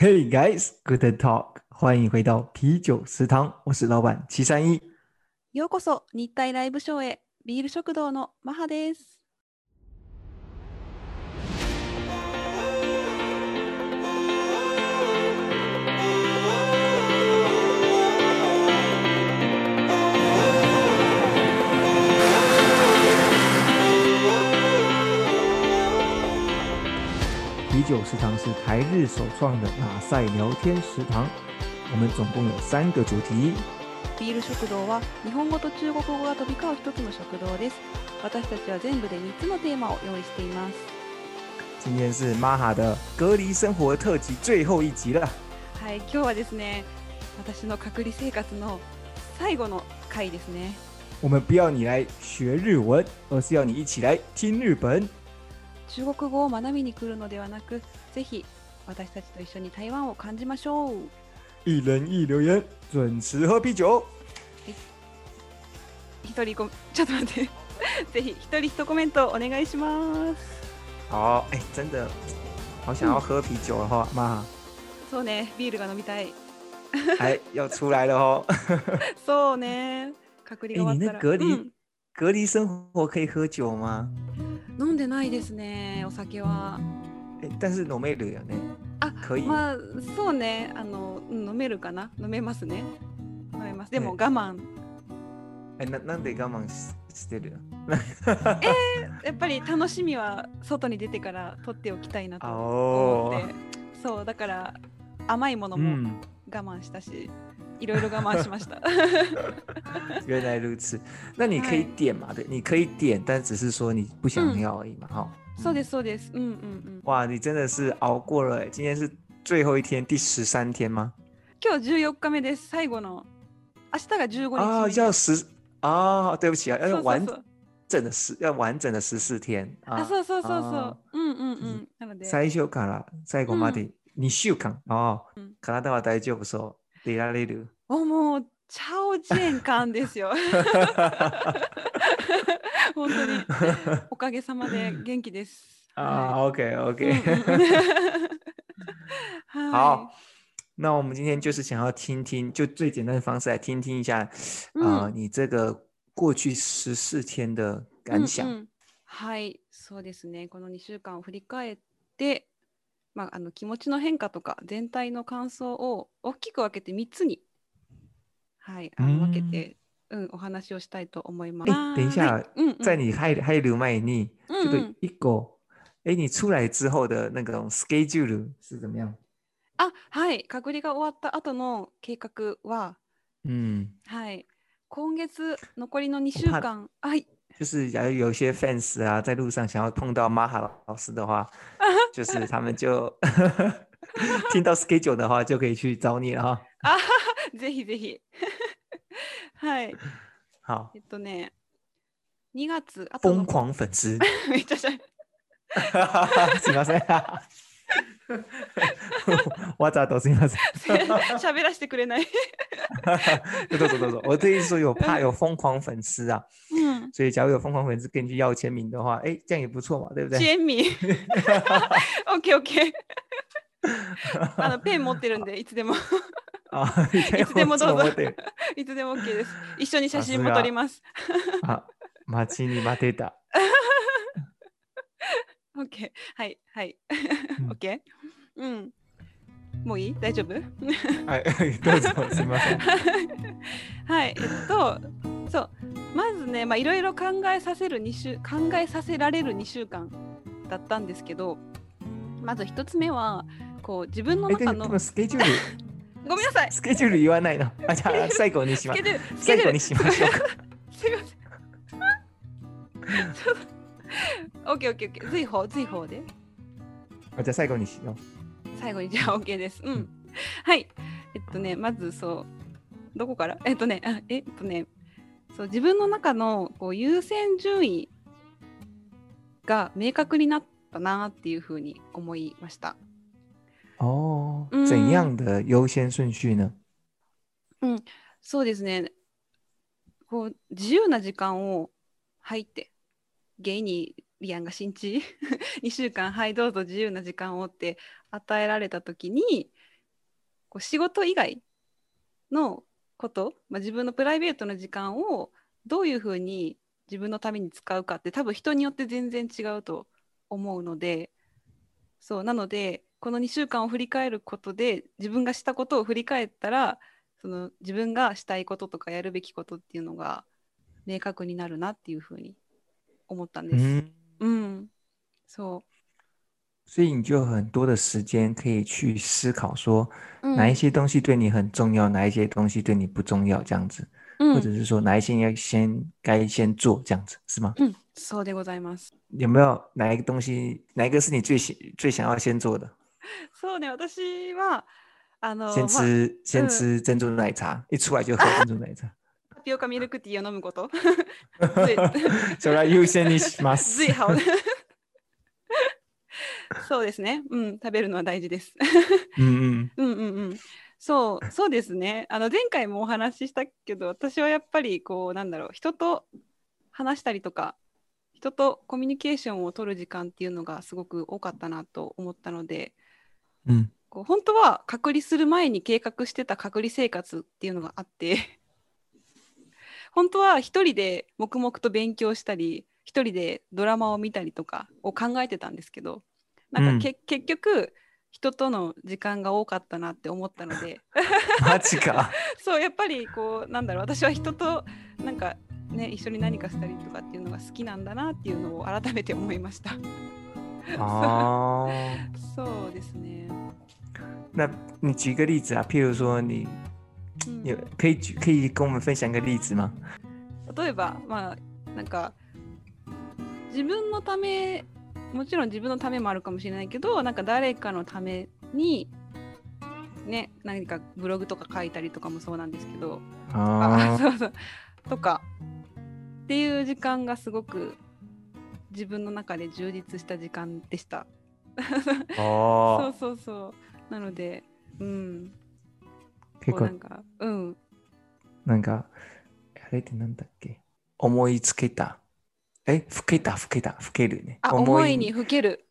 Hey guys, good talk，欢迎回到啤酒食堂，我是老板七三一。ようこそ日体ライブショーへビール食堂のマハです。酒食堂是台日首创的马赛聊天食堂，我们总共有三个主题。ビール食堂は日本語と中国語が飛び交う一つの食堂です。私たちは全部で3つのテーマを用意しています。今天是 Maha 的隔离生活特辑最后一集了。はい、今日はですね、私の隔離生活の最後の回ですね。我们不要你来学日文，而是要你一起来听日本。 中国語を学びに来るのではなく、ぜひ私たちと一緒に台湾を感じましょう。一人一留言，准时喝啤酒。一人ごちょっと待って。ぜひ一人一コメントお願いします。好，哎，真的好想要喝啤酒的话，妈，そうね、ビールが飲みたい。哎，要出来了哦。そうね。隔離哎，が終わったら。你那隔离、うん隔离生活可以喝酒吗？飲んでないですね、お酒は。哎，但是飲めるよね。あ、可以。まあそうね、あのうん飲めるかな、飲めますね。飲めます。でもね我慢。哎，那なんで我慢ししてる？やっぱり楽しみは外に出てから取っておきたいなと哦思って。そうだから甘いものも嗯，我慢したし、いろいろ我慢しました。原来如此。那你可以はい点嘛？对，你可以点，但只是说你不想嗯要而已嘛。哈、そうですそうです。うんうんうん。哇，你真的是熬过了哎！今天是最后一天，第十三天吗？今日14日目です。最後の明日が15日目啊。要十啊，对不起啊，要完整的十，要完整的十四天あ、啊。そうそうそうそあう。うんうんうん。なので。最初から最後まで2週間。あうん体は大丈夫そう。出られる。おもうチャオジェンカンですよ。本当におかげさまで元気です。啊，OK はい OK，好，那我们今天就是想要听听，就最简单的方式来听听一下，啊、うん你这个过去十四天的感想。うんうんはい、そうですね。この2週間を振り返って、まあ、あの気持ちの変化とか全体の感想を大きく分けて3つに、はい、あの分けて、うん、お話をしたいと思います。哎，等一下，はい。うんうん。在你嗨嗨流麦尼这个一狗，哎，你出来之后的那种 schedule 是怎么样？あ、はい、隔離が終わった後の計画は、嗯，はい、今月残りの2週間、はい、就是假如有一些 fans 啊，在路上想要碰到马哈老师的话，就是他们就 听到 schedule 的话，就可以去找你了哈。あははぜひぜひ。はい、好え，っとね、2月、あとの疯狂粉丝。めっちゃしゃ すみません。わざとすみません。喋らせてくれない。どうぞどうぞ。我的意思说有怕有疯狂粉丝啊，うん。所以假如有疯狂粉丝跟你去要签名的话，哎，这样也不错嘛，对不支对？援民。オッケーオッケー。あのペン持ってるんでいつでも 啊，いいつでもどうぞいつでも OK です。一緒に写真も撮ります。あ、待ちに待てた。OK。はいはい。うん OK？うん。もういい？大丈夫？はい、どうぞすみません。はい。えっと、そう。まずね、まあいろいろ考えさせる2週、考えさせられる2週間だったんですけど、まず一つ目は、こう自分の中のスケジュール、ごめんなさい。スケジュール言わないの。あ、じゃあ最後にしまスケジュール、スケジュール最後にしましょうか。すいません。オッケーオッケーオッケー。随法、随法で。あじゃあ最後にしよう。最後にじゃあ OK です。うん。はい。えっとね、まずそう、どこから？えっとね、あえっとね、そう自分の中のこう優先順位が明確になったなっていうふうに思いました。哦嗯，怎样的优先顺序呢？そうですね。こう自由な時間を入って、ゲイにリアンが新地2 週間はいどうぞ自由な時間をって与えられた時にこう仕事以外のこと、まあ、自分のプライベートの時間をどういうふうに自分のために使うかって多分人によって全然違うと思うのでそうなのでこの2週間を振り返ることで自分がしたことを振り返ったらその自分がしたいこととかやるべきことっていうのが明確になるなっていうふうに思ったんです。嗯，うん、そ所以你就有很多的时间可以去思考，说う、うん哪一些东西对你很重要，哪一些东西对你不重要，这样子，うん或者是说哪一些要先该先做，这样子是吗？うん、そうでございます。有没有哪一个东西，哪一个是你最想最想要先做的？そうね、私はあの先まあ吃先嗯吃珍珠奶茶，一出来就喝珍珠奶茶。タピオカミルクティーを飲むこと。最それは優先にします。そうですね。うん、食べるのは大事です。うんうん。うんうんうん。そう、そうですね。あの前回もお話ししたけど、私はやっぱりこうなんだろう、人と話したりとか、人とコミュニケーションを取る時間っていうのがすごく多かったなと思ったので、うん。こう本当は隔離する前に計画してた隔離生活っていうのがあって 本当は一人で黙々と勉強したり一人でドラマを見たりとかを考えてたんですけどなんかけ、結局人との時間が多かったなって思ったので。マジか。そうやっぱりこうなんだろう私は人となんかね一緒に何かしたりとかっていうのが好きなんだなっていうのを改めて思いました。哦，そうですね、那你举个例子啊，譬如说你うん有可以举可以跟我们分享个例子吗？例えばまあなんか自分のためもちろん自分のためもあるかもしれないけどなんか誰かのためにね何かブログとか書いたりとかもそうなんですけど。あ哦，そうそう。とかっていう時間がすごく自分の中で充実した時間でした。そ哦う、そうそうなのでうん結構なんかうんなんかあれってなんだっけ？思いつけた。え、ふけた？ふけた？ふけるね。あ思いにふける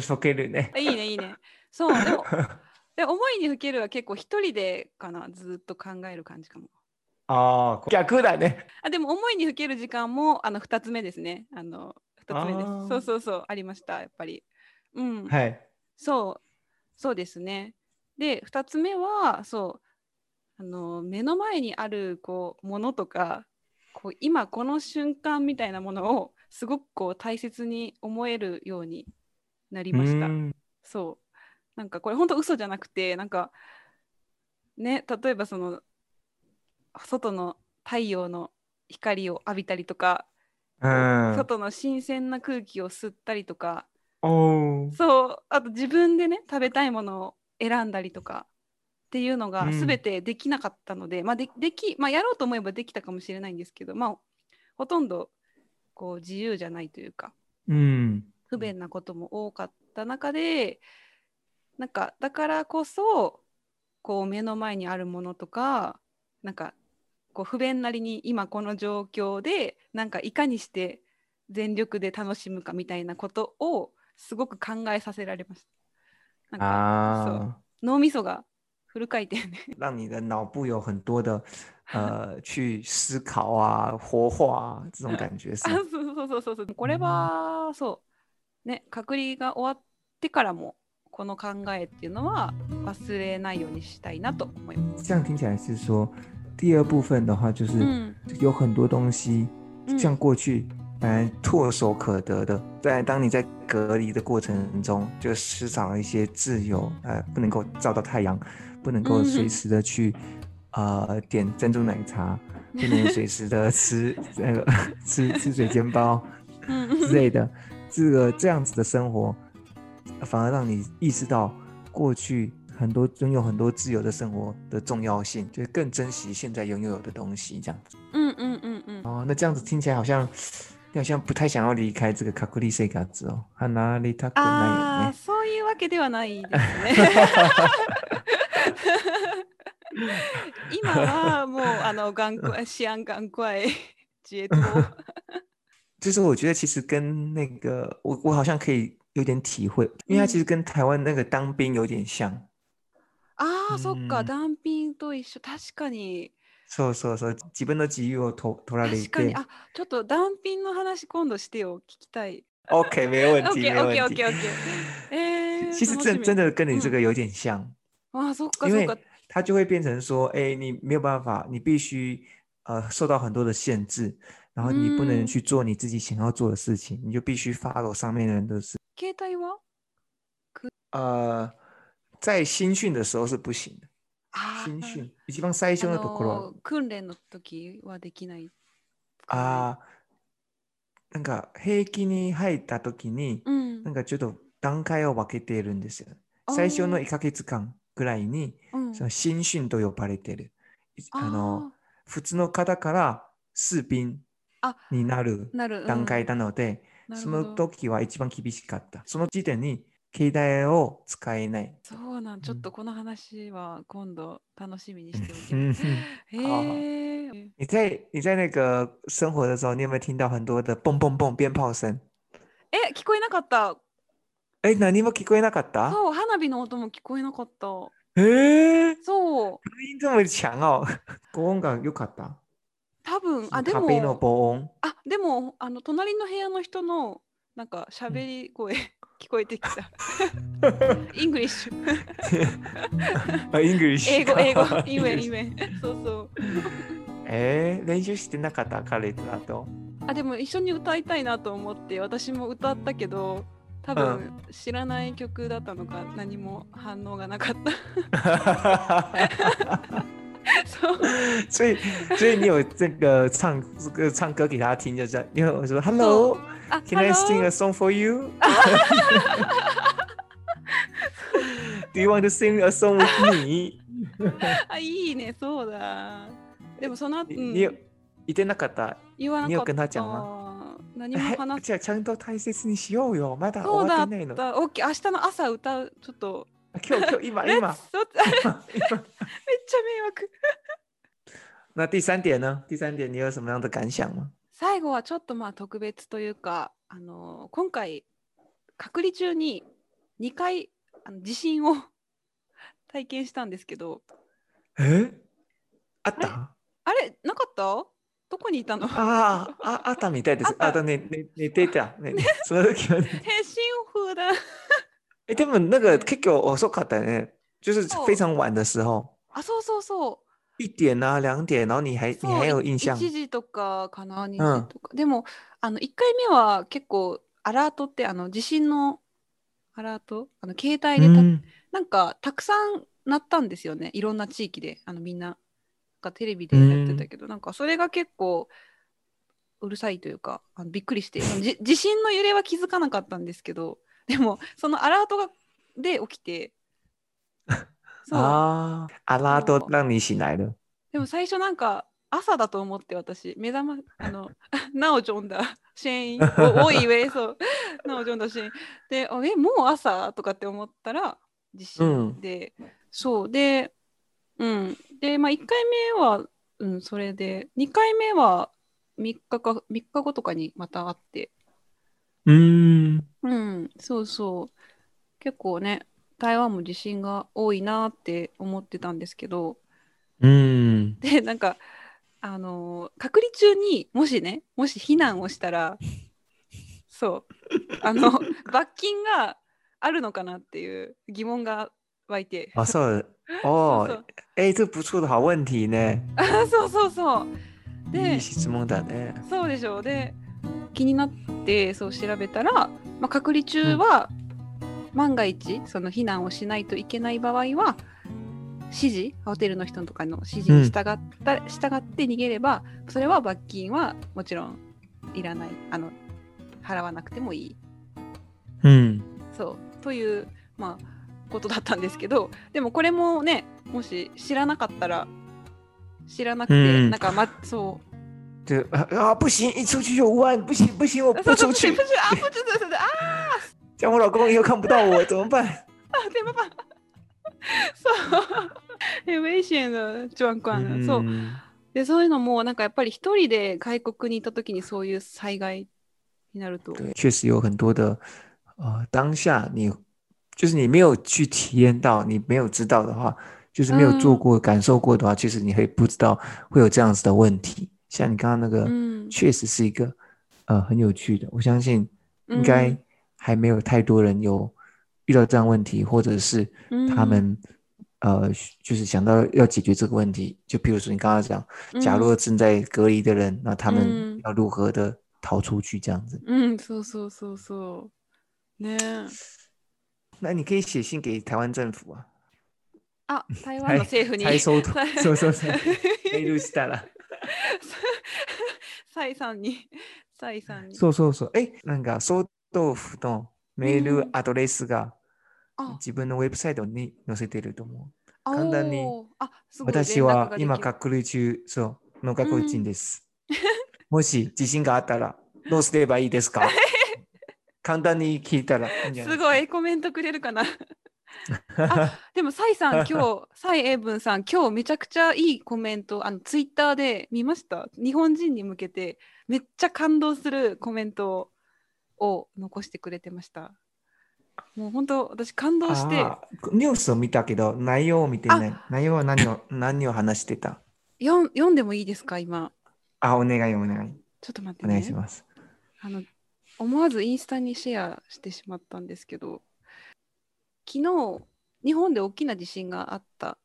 ふけるね。いいねいいねそうでも で思いにふけるは結構一人でかなずっと考える感じかも。ああ、逆だね。あでも思いにふける時間もあの2つ目ですね。あの2つ目です。そうそうそうありましたやっぱり。うん、はい。そうそうですね。で2つ目はそうあの目の前にあるこうものとかこう今この瞬間みたいなものをすごくこう大切に思えるようになりました。うんそう。なんかこれ本当嘘じゃなくて、なんかね、例えばその外の太陽の光を浴びたりとか、うん。外の新鮮な空気を吸ったりとか、そう、あと自分でね、食べたいものを選んだりとかっていうのがうん全てできなかったので、まあででき、まあやろうと思えばできたかもしれないんですけど、まあほとんどこう自由じゃないというか、うん。不便なことも多かった中でなんかだからこそこう目の前にあるものとかなんかこう不便なりに今この状況でなんかいかにして全力で楽しむかみたいなことをすごく考えさせられました。なんかそう。啊，脳みそがフル回転で。让你的脑部有很多的呃 去思考啊、活化啊这种感觉是？そうそうそうそうそう。これはそう。ね隔離が終わってからもこの考えっていうのは忘れないようにしたいなと思います。这样听起来是说，第二部分的话就是うん有很多东西，嗯。像过去本来唾手可得的，在当你在隔离的过程中，就失少了一些自由，呃，不能够照到太阳，不能够嗯随时的去呃点珍珠奶茶，不能随时的吃那个吃吃水煎包。うん之类的，这个这样子的生活，反而让你意识到过去很多拥有很多自由的生活的重要性，就是更珍惜现在拥有的东西，这样子。うんうんうんうん哦，那这样子听起来好像， 你好像不太想要离开这个卡库利塞嘎子哦，哈哪里塔克ああ奈そういうわけではないですね。今はもうあの頑固シアン頑固い自衛と 就是我觉得其实跟那个我我好像可以有点体会，因为它其实跟台湾那个当兵有点像。ああ、そっか、うん単品と一緒。確かに。 そうそうそう、自分の自由をと取られ確かに。て。あ、ちょっと単品の話今度してよ。聞きたい。 OK，没问题，没 OK 问 OK 题。 OK OK。えー、其实真楽しみ真的跟你这嗯个有点像，あ、そっか因为そっか。它就会变成说，哎，你没有办法，你必须呃受到很多的限制，然后你不能嗯去做你自己想要做的事情，你就必须 follow 上面的人的事。携帯は呃，在新训的时候是不行的。 新訓一番最あ初のところ訓練の時はできない。あーなんか兵役に入った時にうんなんかちょっと段階を分けているんですよ。最初の1ヶ月間ぐらいにうんその新訓と呼ばれてる。いあのあ普通の方から士兵あになる。段階なので、そのうんなるほど時は一番厳しかった。その時点に携帯を使えない。そうなん、ちょっとこの話は今度楽しみにしておき嗯ます。哼へえ。你在你在那个生活的时候，你有没有听到很多的蹦蹦蹦鞭炮声？え、聞こえなかった。哎，何も聞こえなかった？そう、花火の音も聞こえなかった。え？ー、そう、隔音这么强哦！隔音が良かった？多分、あ、でも。あ、でも、あの、隣の部屋の人の、なんか、喋り声、聞こえてきた。 English。あ、 English 英語、英語、イメイメ。そうそう。えー、練習してなかった？彼とだと？あ、でも一緒に歌いたいなと思って、私も歌ったけど、多分知らない曲だったのか何も反応がなかった。そう。所以，所以你有这个唱这个唱歌给他听，就这样。因为我说 Hello，あ、Can I sing a song for you? Do you want to sing a song with me? あ、いいね、そうだ。でもその後、う言ってなかった。言わなかった。你有跟他讲吗何も話す。じゃあちゃんと大切にしようよ。まだ終わってないの。た。オッケー、明日の朝歌う。ちょっと。今日今日今 今ツそっちあれめっ今。ちゃ迷惑。那第三点呢？第三点你有什么样的感想吗？最後はちょっとまあ特別というか、あの今回、隔離中に2回あの地震を 体験したんですけど、え？あった？あれ、なかった？どこにいたの？ああ、ああったみたいです。あったあとねね寝てた。ねその時はね。変身風だ。えでも那个結構遅かったね。就是非常晚的时候，あ、そうそうそう。一点啊两点，然後你还你还有印象1？時とかかな、2時とか。でも、あの1回目は結構アラートってあの地震のアラート？あの携帯でた、うんなんかたくさん鳴ったんですよね。いろんな地域であのみんななんかテレビでやってたけど、なんかそれが結構うるさいというかあのびっくりしてじ地震の揺れは気づかなかったんですけどでもそのアラートがで起きてそう。啊，阿拉都让你醒来了。でも最初なんか朝だと思って私。目覚まあの なおジョンだシェインおおい上そう。なおジョンだシェイン。であえもう朝とかって思ったら地震。で、そう。でうん。でまあ1回目はうんそれで。2回目は3日か3日後とかにまた会って。うん。うん。そうそう。結構ね台湾も地震が多いなって思ってたんですけどうん。でなんかあのー隔離中にもしねもし避難をしたらそうあの 罰金があるのかなっていう疑問が湧いて哦，そう。哦そ，う哎，这不错的好问题呢。あそうそうそういでい質問だね。そうでしょうで気になってそう調べたら、まあ、隔離中は、万が一その避難をしないといけない場合は指示ホテルの人とかの指示に従った、従って逃げればそれは罰金はもちろんいらない。あの払わなくてもいい。うん。そう。というまあことだったんですけどでもこれもねもし知らなかったら知らなくて、うん。なんかまそう。就啊啊不行，一出去就五万，不行不行，我不出去不，是啊不是不是啊这样我老公以后看不到我怎么办？あ、でもまあそう。え危险な状況なそう。んで、そういうのも、なんかやっぱり一人で外国にいた時にそういう災害 になると。对，确实有很多的呃，当下你就是你没有去体验到，你没有知道的话，就是没有做嗯过、感受过的话，其实你会不知道会有这样子的问题。像你刚刚那个，嗯确实是一个呃很有趣的，我相信应该嗯 还没有太多人有遇到这样问题，或者是他嗯们。呃，就是想到要解决这个问题，就比如说你刚刚讲，假嗯如正在隔离的人，那他们嗯要如何的逃出去这样子？うん、そうそうそうそう。ねえ。那你可以写信给台湾政府啊，あ、台湾の政府に。再收さそうそうそうメールしたら。サイさんに、サイさんに。そうそうそう。え、なんか、総 豆腐のメーうん。ルアドレスがあ。自分のウェブサイトに載せてると思う。簡単に。私は今隔離中、そう、の外国人です。もし地震があったら、どうすればいいですか？簡単に聞いたらいいんじゃないすごいコメントくれるかな？あでも、サイさん、今日、サイ・エイブンさん、今日めちゃくちゃいいコメント、あのツイッターで見ました？日本人に向けて、めっちゃ感動するコメントを残してくれてました。もう本当、私感動して、ニュースを見たけど、内容を見ていない。内容は何を 何を話してた？読んでもいいですか、今？あ、お願いお願い。ちょっと待ってね。お願いします。あの思わずインスタにシェアしてしまったんですけど昨日日本で大きな地震があった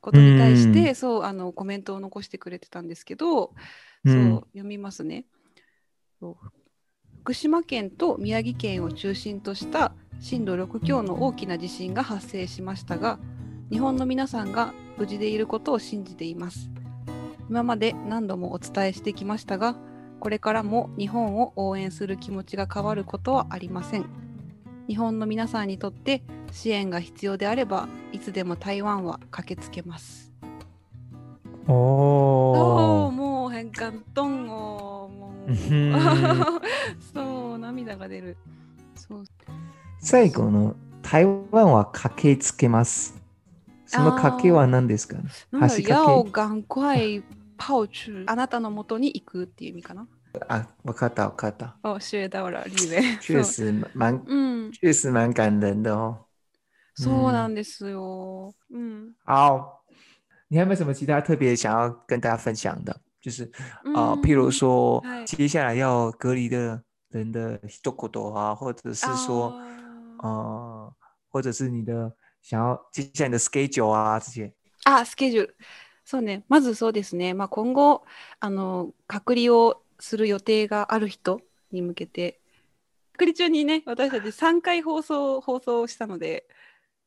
ことに対しうてそうあのコメントを残してくれてたんですけど、うんそう読みますねそう福島県と宮城県を中心とした震度6強の大きな地震が発生しましたが日本の皆さんが無事でいることを信じています。今まで何度もお伝えしてきましたがこれからも日本を応援する気持ちが変わることはありません。日本の皆さんにとって支援が必要であればいつでも台湾は駆けつけます。おおーー。もう変換トンをもううん。そう涙が出る。そう。最後の台湾は駆けつけます。その駆けは何ですか？なんだろう橋かけ？要赶快跑去あなたの元に行くっていう意味かな？啊，我看到看到，哦学到了リベ。确实蛮う。ん确实蛮感人的哦。そうなんですよ。うん。好，你还有没有什么其他特别想要跟大家分享的？就是啊、うん譬如说嗨。接下来要隔离的人的一言啊，或者是说呃，或者是你的想要接下来的 schedule 啊这些。あ、スケジュール。そうね、まずそうですね、まあ、今後あの、隔離をする予定がある人に向けて、隔離中にね、私たち3回放送放送したので、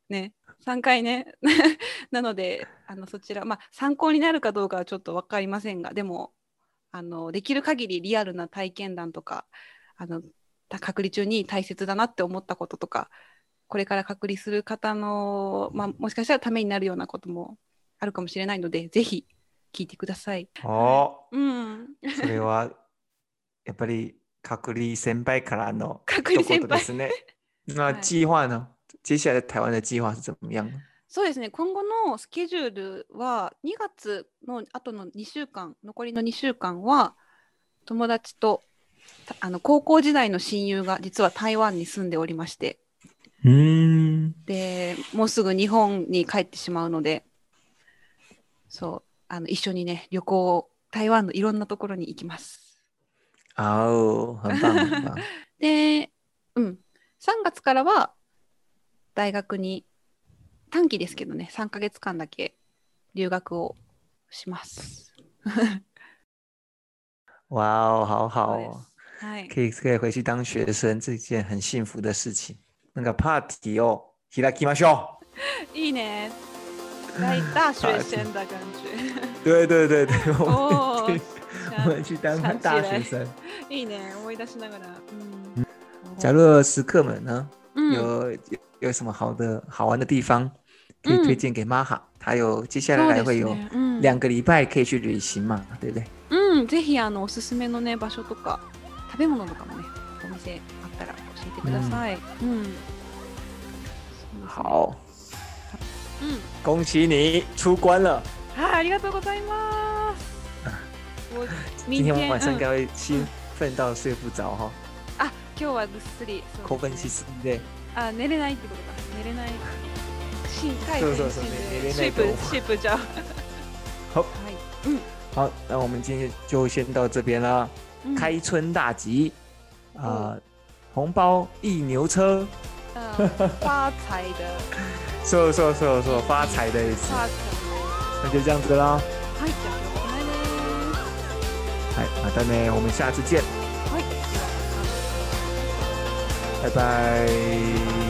ね、3回ね、なので、あのそちら、まあ、参考になるかどうかはちょっと分かりませんが、でも、あのできる限りリアルな体験談とか、あのた隔離中に大切だなって思ったこととか、これから隔離する方の、まあ、もしかしたらためになるようなこともあるかもしれないので、ぜひ聞いてください。哦，うん。それはやっぱり隔離先輩からの 隔離先輩ですね。那はい计划呢？接下来台湾的计划是怎么样？呢？そうですね、今後のスケジュールは、2月の後の2週間、残りの2週間は、友達とたあの高校時代の親友が実は台湾に住んでおりまして、嗯，でもうすぐ日本に帰ってしまうので、そう、あの一緒にね、旅行を台湾のいろんなところに行きます。哦，很棒很棒。で、うん、3月からは大学に短期ですけどね、3ヶ月間だけ留学をします。哇哦，好好そうで哦，す。はい。可以可以回去当学生，这件很幸福的事情。那个 party 哦，開きましょ いいね。大大学生的感觉。う。对对对对，我哦们去我们去当大来学生。いいね。思い出しながら。うん。假如食客们呢，うん、有有有什么好的好玩的地方，可以嗯推荐给玛哈。他有接下そうです来会有ね。うん。两个礼拜可以去旅行嘛，对不对？うん、ぜひあのおすすめのね場所とか食べ物とかもねお店あったら教えてください。うん。そうですね。好，うん。恭喜你出关了。はい、ありがとうございます。我今天晚上应嗯该会兴奋到睡不着哈。今日はぐっすりそうですね興奮しすぎで。あ寝れないってことか寝れない心快そうそうそう心寝れない睡不と睡不着好はいうん好，那我们今天就先到这边了。うん开春大吉，啊、红包一牛车，うん发財的そうそうそうそう发财的意思。发財那就这样子啦，はいじゃあ今日はこの辺です哎，好的呢，我们下次见，はいではまた 拜拜。